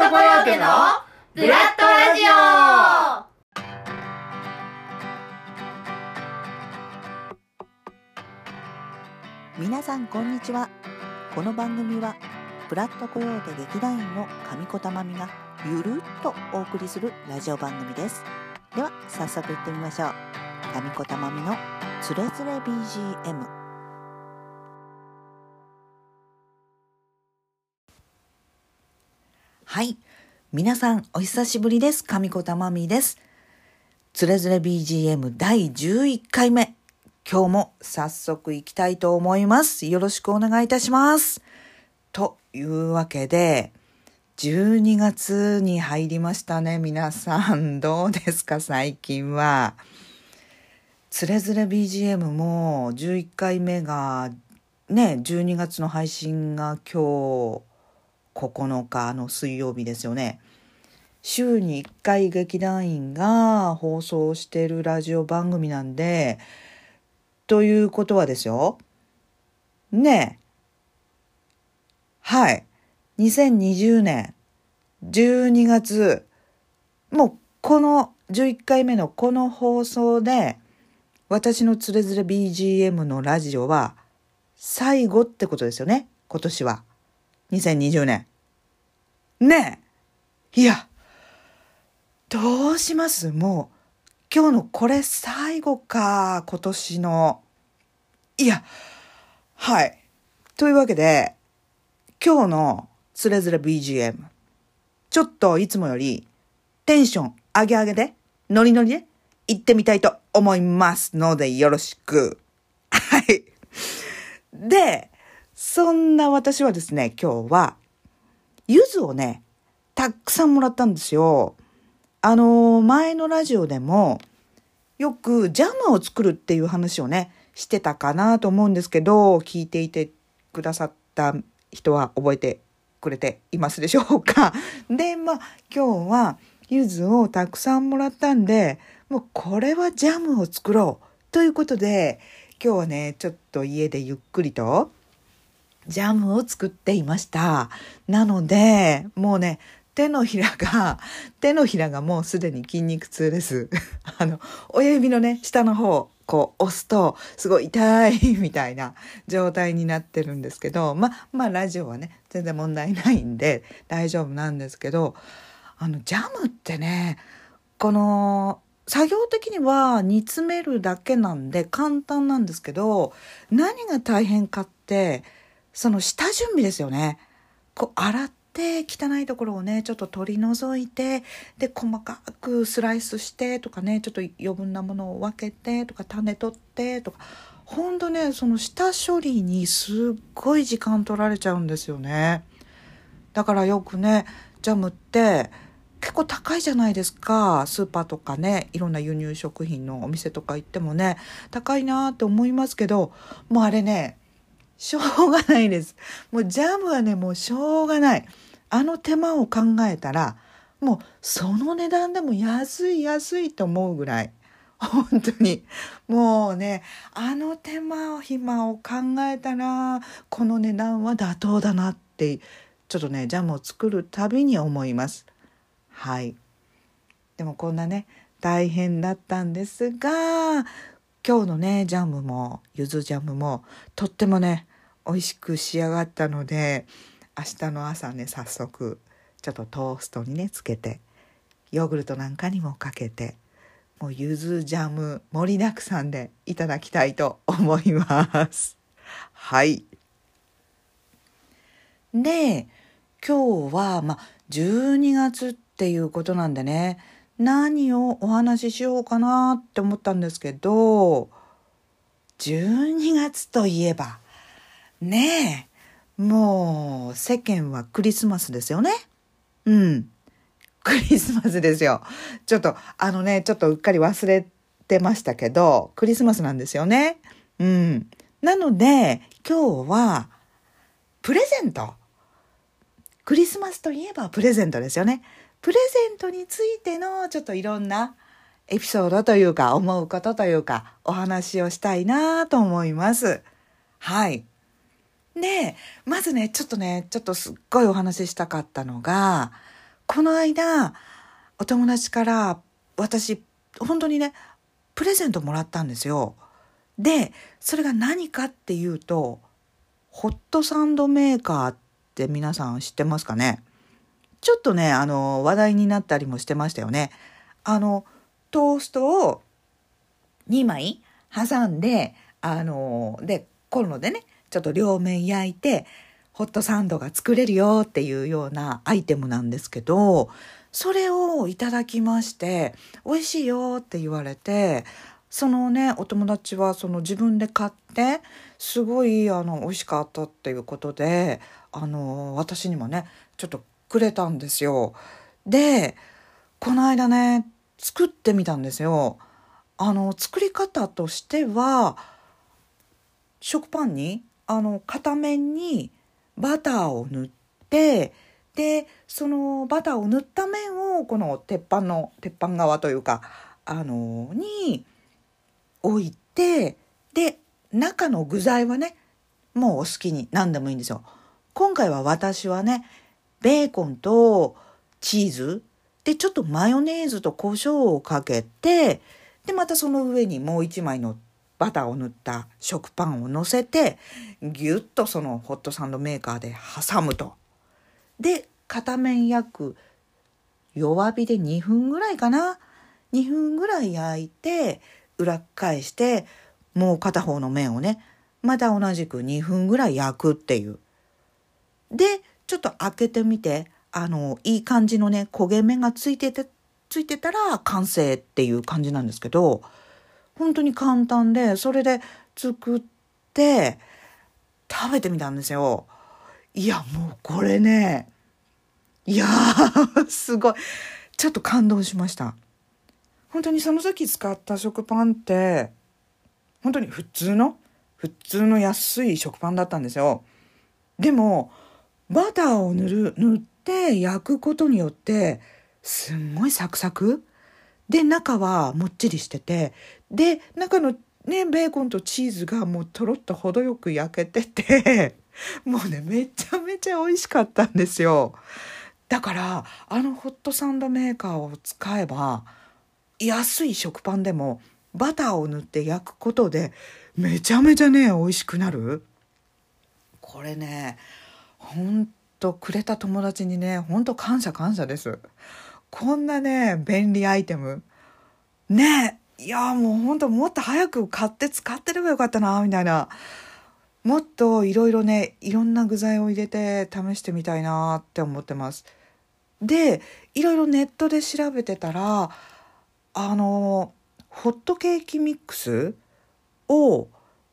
トコヨーテのブラッドラジオ。皆さんこんにちは。この番組はブラッドコヨーテ劇団員の上子たまみがゆるっとお送りするラジオ番組です。では早速行ってみましょう。上子たまみのつれづれ BGM はい皆さんお久しぶりです上子たまみですつれづれ BGM 第11回目今日も早速行きたいと思います。よろしくお願いいたします。というわけで、12月に入りましたね。皆さん、どうですか？最近は。つれづれ BGM も11回目がね、12月の配信が今日9日の水曜日ですよね。週に1回劇団員が放送しているラジオ番組なんで、ということはですよ。ねえ。はい。2020年12月、もうこの11回目のこの放送で、私のつれづれ BGM のラジオは最後ってことですよね。今年は。2020年。ねえ。いや、どうします？もう。今日のこれ最後か、今年の。いや、はい。というわけで、今日のつれづれ BGM、ちょっといつもよりテンション上げ上げで、ノリノリで行ってみたいと思いますのでよろしく。はい。で、そんな私はですね、今日は、ゆずをね、たくさんもらったんですよ。あの前のラジオでもよくジャムを作るっていう話をねしてたかなと思うんですけど聞いていてくださった人は覚えてくれていますでしょうか でまあ今日は柚子をたくさんもらったんでもうこれはジャムを作ろうということで今日はねちょっと家でゆっくりとジャムを作っていましたなのでもうね手のひらが、手のひらがもうすでに筋肉痛です。あの、親指のね、下の方、こう押すと、すごい痛いみたいな状態になってるんですけど、ま、まあラジオはね、全然問題ないんで大丈夫なんですけど、あの、ジャムってね、この、作業的には煮詰めるだけなんで簡単なんですけど、何が大変かって、その下準備ですよね。こう洗って、汚いところをねちょっと取り除いてで細かくスライスしてとかねちょっと余分なものを分けてとか種取ってとか。ほんとねその下処理にすっごい時間取られちゃうんですよね。だからよくねジャムって結構高いじゃないですか。スーパーとかねいろんな輸入食品のお店とか行ってもね高いなって思いますけどもうあれねしょうがないです。もうジャムはね、もうしょうがない。あの手間を考えたら、もうその値段でも安い安いと思うぐらい。本当に。もうね、あの手間を暇を考えたら、この値段は妥当だなって、ちょっとね、ジャムを作るたびに思います。はい。でもこんなね、大変だったんですが、今日のね、ジャムも、ゆずジャムも、とってもね、美味しく仕上がったので明日の朝ね早速ちょっとトーストにねつけてヨーグルトなんかにもかけてもうゆずジャム盛りだくさんでいただきたいと思います。はい。で今日はまあ12月っていうことなんでね何をお話ししようかなって思ったんですけど12月といえばねえ。もう、世間はクリスマスですよね。うん。クリスマスですよ。ちょっと、あのね、ちょっとうっかり忘れてましたけど、クリスマスなんですよね。うん。なので、今日は、プレゼント。クリスマスといえばプレゼントですよね。プレゼントについての、ちょっといろんなエピソードというか、思うことというか、お話をしたいなと思います。はい。で、まずね、ちょっとね、ちょっとすっごいお話ししたかったのが、この間お友達から私本当にねプレゼントもらったんですよ。でそれが何かっていうとホットサンドメーカーって皆さん知ってますかね？ちょっとねあの話題になったりもしてましたよね。あのトーストを2枚挟んであのでコンロでねちょっと両面焼いてホットサンドが作れるよっていうようなアイテムなんですけどそれをいただきまして美味しいよって言われてそのねお友達はその自分で買ってすごいあの美味しかったっていうことであの私にもねちょっとくれたんですよ。でこの間ね作ってみたんですよ。あの作り方としては食パンにあの片面にバターを塗ってでそのバターを塗った面をこの鉄板の鉄板側というかあのに置いてで中の具材はねもうお好きに何でもいいんですよ。今回は私はねベーコンとチーズでちょっとマヨネーズと胡椒をかけてでまたその上にもう一枚のバターを塗った食パンを乗せてギュッとそのホットサンドメーカーで挟むと。で片面約弱火で2分ぐらいかな2分ぐらい焼いて裏返してもう片方の面をねまた同じく2分ぐらい焼くっていう。でちょっと開けてみてあのいい感じのね焦げ目がついててついてたら完成っていう感じなんですけど本当に簡単でそれで作って食べてみたんですよ。いやもうこれねいやすごいちょっと感動しました。本当にその時使った食パンって本当に普通の普通の安い食パンだったんですよ。でもバターを塗る塗って焼くことによってすんごいサクサクで中はもっちりしててで中のねベーコンとチーズがもうとろっと程よく焼けてて もうねめちゃめちゃ美味しかったんですよ。だからあのホットサンドメーカーを使えば安い食パンでもバターを塗って焼くことでめちゃめちゃね美味しくなるこれねほんとくれた友達にねほんと感謝感謝ですこんなね便利アイテム。ねいやもうほんともっと早く買って使ってればよかったなみたいな。もっといろいろねいろんな具材を入れて試してみたいなって思ってます。でいろいろネットで調べてたらあのホットケーキミックスを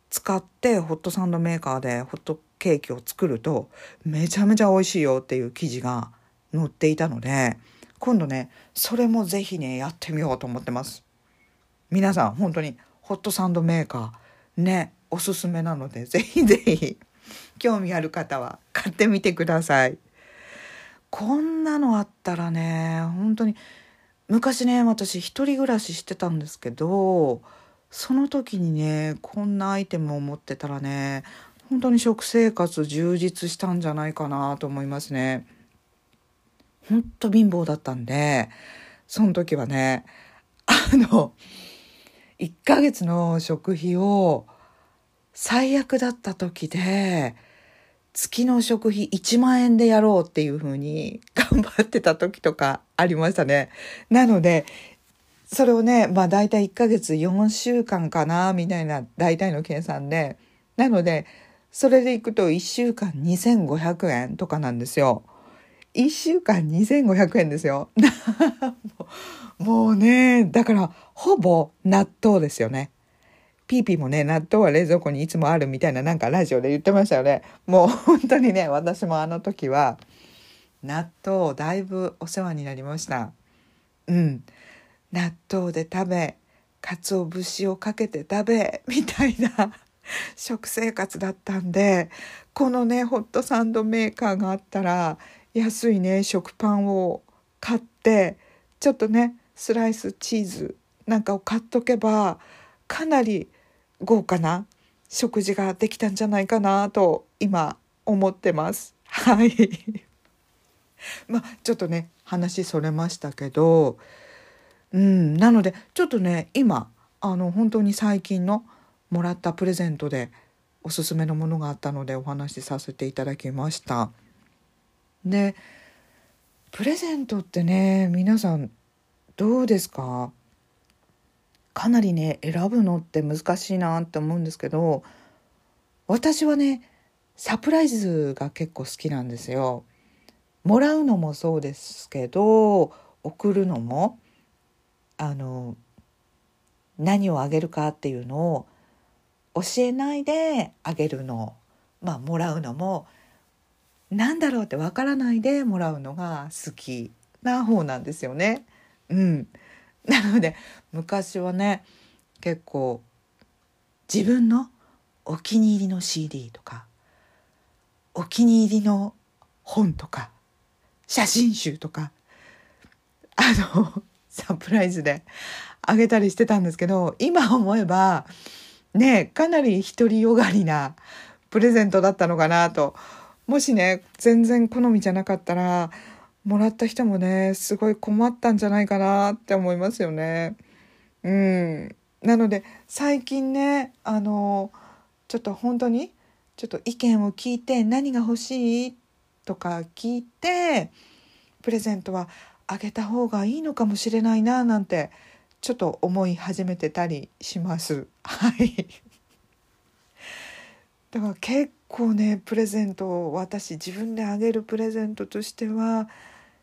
使ってホットサンドメーカーでホットケーキを作るとめちゃめちゃ美味しいよっていう記事が載っていたので今度ねそれもぜひねやってみようと思ってます皆さん本当にホットサンドメーカーねおすすめなのでぜひ ぜひ興味ある方は買ってみてくださいこんなのあったらね本当に昔ね私一人暮らししてたんですけどその時にねこんなアイテムを持ってたらね本当に食生活充実したんじゃないかなと思いますね。ほんと貧乏だったんでその時はねあの1ヶ月の食費を最悪だった時で月の食費1万円でやろうっていう風に 頑張ってた時とかありましたね。なので、それをね、まあ大体1ヶ月4週間かな、みたいな大体の計算で。なので、それでいくと1週間2500円とかなんですよ。1週間2500円ですよ。もうね、だからほぼ納豆ですよね。ピーピーもね、納豆は冷蔵庫にいつもあるみたいななんかラジオで言ってましたよね。もう本当にね、私もあの時は納豆だいぶお世話になりました。うん。納豆で食べ、鰹節をかけて食べ、みたいな食生活だったんで、このね、ホットサンドメーカーがあったら、安いね、食パンを買って、ちょっとね、スライスチーズなんかを買っとけば、かなり豪華な食事ができたんじゃないかなと今思ってます。はい。まあちょっとね話それましたけど、うん、なのでちょっとね今あの本当に最近のもらったプレゼントでおすすめのものがあったのでお話しさせていただきました。でプレゼントってね皆さんどうですか？かなりね選ぶのって難しいなって思うんですけど私はねサプライズが結構好きなんですよ。もらうのもそうですけど送るのもあの何をあげるかっていうのを教えないであげるのまあもらうのも何だろうってわからないでもらうのが好きな方なんですよね。うん、なので昔はね結構自分のお気に入りの CD とかお気に入りの本とか写真集とかあの サプライズであげたりしてたんですけど今思えばねかなり独りよがりなプレゼントだったのかなともしね全然好みじゃなかったらもらった人もねすごい困ったんじゃないかなって思いますよね。うん、なので最近ねあのちょっと本当にちょっと意見を聞いて何が欲しいとか聞いてプレゼントはあげた方がいいのかもしれないななんてちょっと思い始めてたりします。はいだから結構ねプレゼントを私自分であげるプレゼントとしては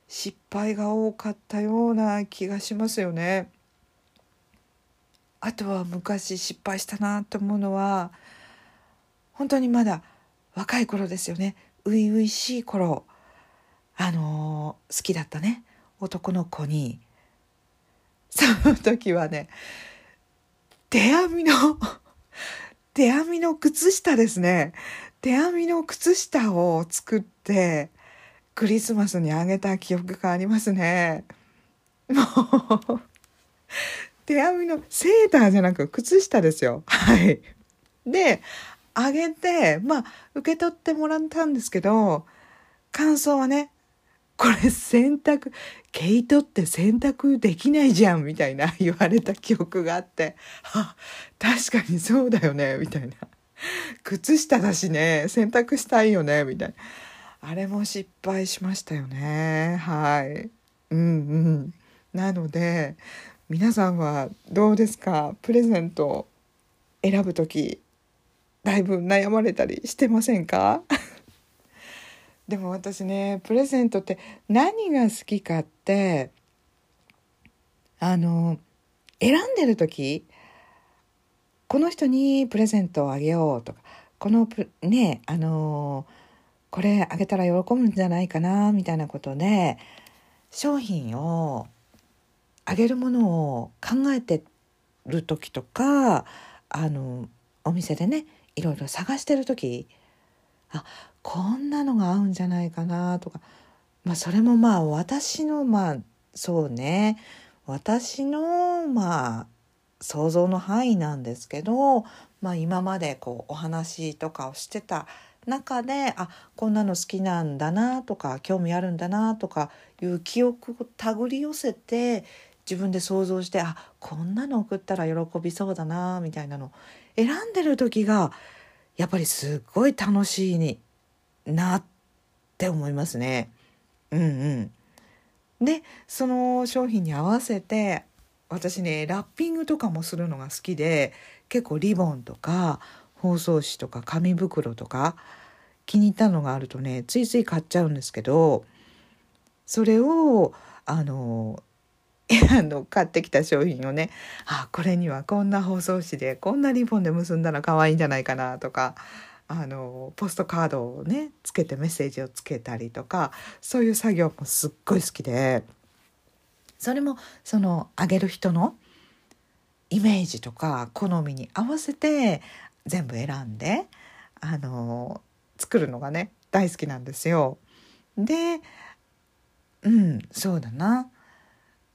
失敗が多かったような気がしますよね。あとは昔失敗したなと思うのは本当にまだ若い頃ですよね。初々しい頃あのー、好きだったね。男の子に。その時はね手編みの手編みの靴下ですね。手編みの靴下を作ってクリスマスにあげた記憶がありますね。もう、手編みのセーターじゃなく靴下ですよ。はい。で、あげて、まあ、受け取ってもらったんですけど、感想はね、これ洗濯、毛糸って洗濯できないじゃんみたいな言われた記憶があって、あ、確かにそうだよね、みたいな。靴下だしね、洗濯したいよね、みたいな。あれも失敗しましたよね。はい。うんうん。なので皆さんはどうですか？プレゼント選ぶ時だいぶ悩まれたりしてませんか？でも私ねプレゼントって何が好きかってあの選んでる時この人にプレゼントをあげようとかこのねあのこれあげたら喜ぶんじゃないかなみたいなことで商品をあげるものを考えてる時とかあのお店でねいろいろ探してる時あこんなのが合うんじゃないかなとか、まあ、それもまあ私のまあそうね。私のまあ想像の範囲なんですけど、まあ、今までこうお話とかをしてた中であこんなの好きなんだなとか興味あるんだなとかいう記憶を手繰り寄せて自分で想像してあこんなの送ったら喜びそうだなみたいなの選んでる時がやっぱりすっごい楽しいになって思いますね。うんうん、でその商品に合わせて私ねラッピングとかもするのが好きで結構リボンとか包装紙とか紙袋とか気に入ったのがあるとねついつい買っちゃうんですけどそれをあの あの買ってきた商品をねあこれにはこんな包装紙でこんなリボンで結んだら可愛いんじゃないかなとかあのポストカードをねつけてメッセージをつけたりとかそういう作業もすっごい好きで。それもそのあげる人のイメージとか好みに合わせて全部選んであの作るのがね大好きなんですよ。でうんそうだな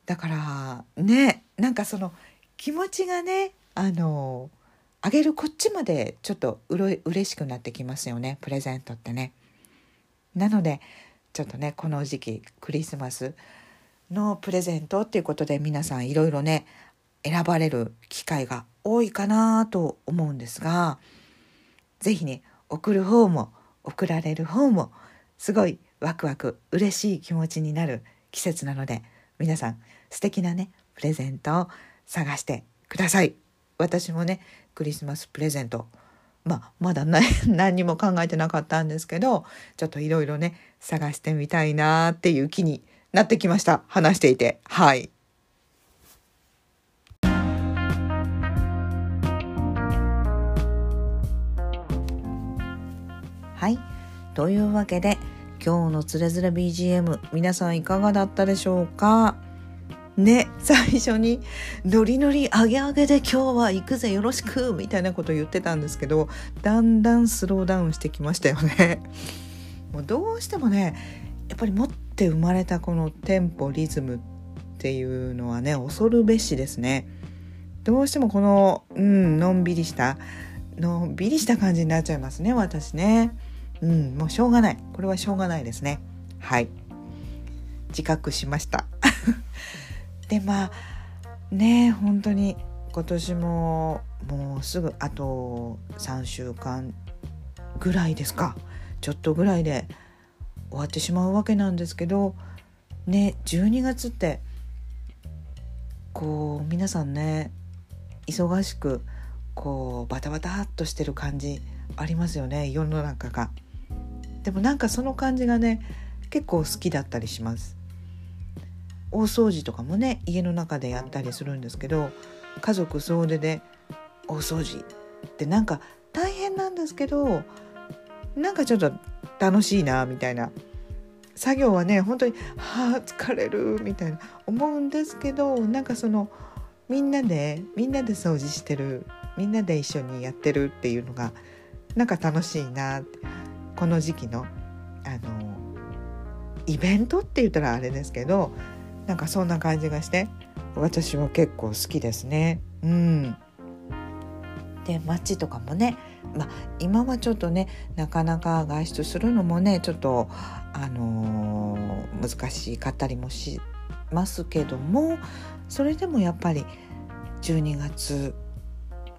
だからねなんかその気持ちがねあのあげるこっちまでちょっとうれ嬉しくなってきますよねプレゼントってね。なのでちょっとねこの時期クリスマスのプレゼントっていうことで皆さんいろいろね選ばれる機会が多いかなと思うんですが是非ね送る方も送られる方もすごいワクワク嬉しい気持ちになる季節なので皆さん素敵なねプレゼントを探してください。私もねクリスマスプレゼントまあまだ、ね、何にも考えてなかったんですけどちょっといろいろね探してみたいなっていう気になってきました。話していて。はい。はい。というわけで今日のつれづれ BGM 皆さんいかがだったでしょうか？ね最初に「ノリノリ上げ上げで今日は行くぜよろしく」みたいなこと言ってたんですけどだんだんスローダウンしてきましたよね。もうどうしてもねやっぱり持って生まれたこのテンポリズムっていうのはね恐るべしですね。どうしてもこの、うん、のんびりしたのんびりした感じになっちゃいますね私ね。うん、もうしょうがないこれはしょうがないですね。はい自覚しました。でまあね本当に今年ももうすぐあと3週間ぐらいですかちょっとぐらいで終わってしまうわけなんですけどね12月ってこう皆さんね忙しくこうバタバタっとしてる感じありますよね世の中が。でもなんかその感じがね結構好きだったりします。大掃除とかもね家の中でやったりするんですけど家族総出で大掃除ってなんか大変なんですけどなんかちょっと楽しいなみたいな。作業はね本当に「はあ疲れる」みたいな。思うんですけどなんかそのみんなでみんなで掃除してるみんなで一緒にやってるっていうのがなんか楽しいなこの時期のあのイベントって言ったらあれですけどなんかそんな感じがして私は結構好きですね。うん、で街とかもね、まあ、今はちょっとねなかなか外出するのもねちょっと、あのー、難しかったりもしますけどもそれでもやっぱり12月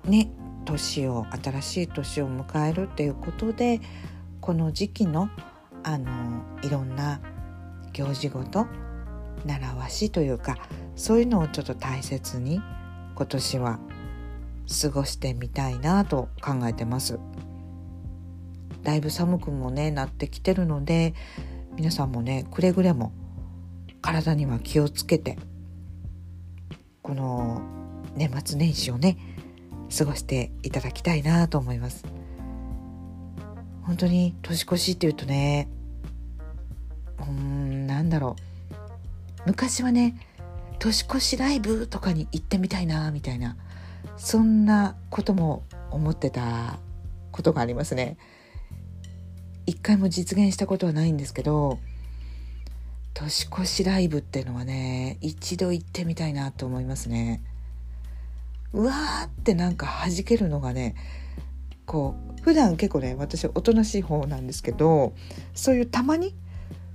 ね年を新しい年を迎えるっていうことでこの時期の、あのー、いろんな行事ごと習わしというかそういうのをちょっと大切に今年は過ごしてみたいなと考えてます。だいぶ寒くもねなってきてるので皆さんもねくれぐれも体には気をつけてこの年末年始をね過ごしていただきたいなと思います。本当に年越しっていうとねうんなんだろう。昔はね年越しライブとかに行ってみたいなみたいなそんなことも思ってたことがありますね。一回も実現したことはないんですけど年越しライブっていうのはね一度行ってみたいなと思いますね。うわーってなんか弾けるのがねこう普段結構ね私おとなしい方なんですけどそういうたまに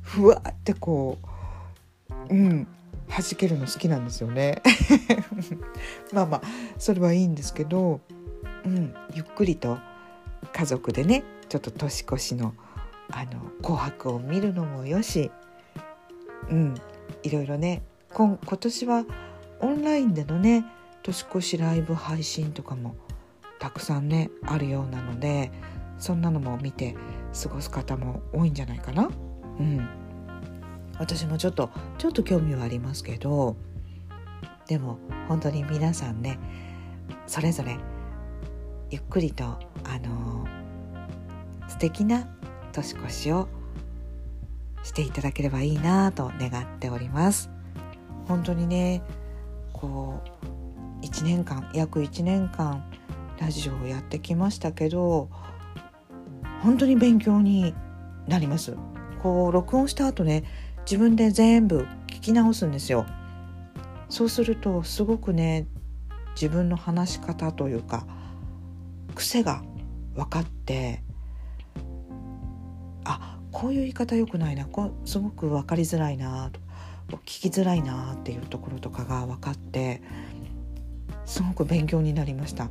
ふわってこううん弾けるの好きなんですよね まあまあそれはいいんですけど、うん、ゆっくりと家族でねちょっと年越しのあの紅白を見るのもよし、うん、いろいろね今今年はオンラインでのね年越しライブ配信とかもたくさんねあるようなのでそんなのも見て過ごす方も多いんじゃないかな。うん私もちょっとちょっと興味はありますけどでも本当に皆さんねそれぞれゆっくりとあの素敵な年越しをしていただければいいなと願っております。本当にねこう1年間約1年間ラジオをやってきましたけど本当に勉強になります。こう録音した後ね自分で全部聞き直すんですよ。そうするとすごくね自分の話し方というか癖が分かってあこういう言い方良くないなこすごく分かりづらいなと聞きづらいなっていうところとかが分かってすごく勉強になりました。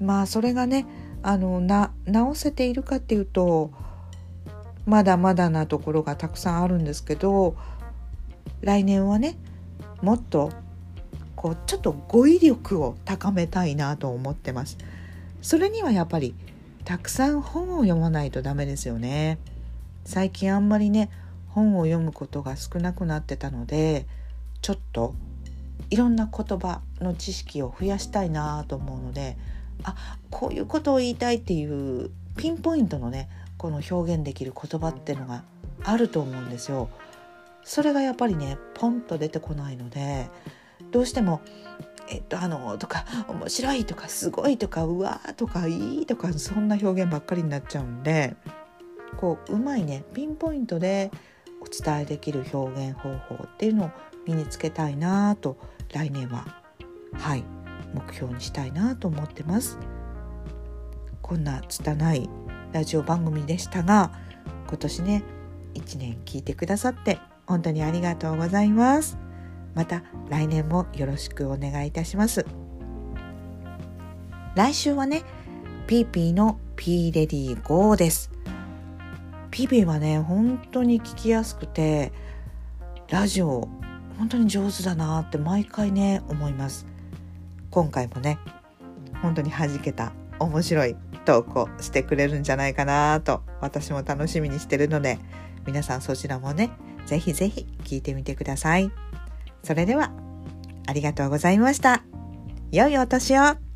まあそれがねあのな直せているかっていうとまだまだなところがたくさんあるんですけど来年はねもっとこうちょっと語彙力を高めたいなと思ってます。それにはやっぱりたくさん本を読まないとダメですよね。最近あんまりね本を読むことが少なくなってたのでちょっといろんな言葉の知識を増やしたいなと思うのであこういうことを言いたいっていうピンポイントのねこの表現できる言葉ってのがあると思うんですよ。それがやっぱりねポンと出てこないのでどうしても「えっとあの」とか「面白い」とか「すごい」とか「うわ」とか「いい」とかそんな表現ばっかりになっちゃうんでこううまいねピンポイントでお伝えできる表現方法っていうのを身につけたいなと来年ははい目標にしたいなと思ってますこんな拙いラジオ番組でしたが今年ね1年聞いてくださって本当にありがとうございます。また来年もよろしくお願いいたします。来週はねピーピーの P レディー GO です。ピーピーはね本当に聞きやすくてラジオ本当に上手だなって毎回ね思います。今回もね本当に弾けた面白い投稿してくれるんじゃないかなと私も楽しみにしてるので皆さんそちらもねぜひぜひ聞いてみてください。それではありがとうございました。良いお年を。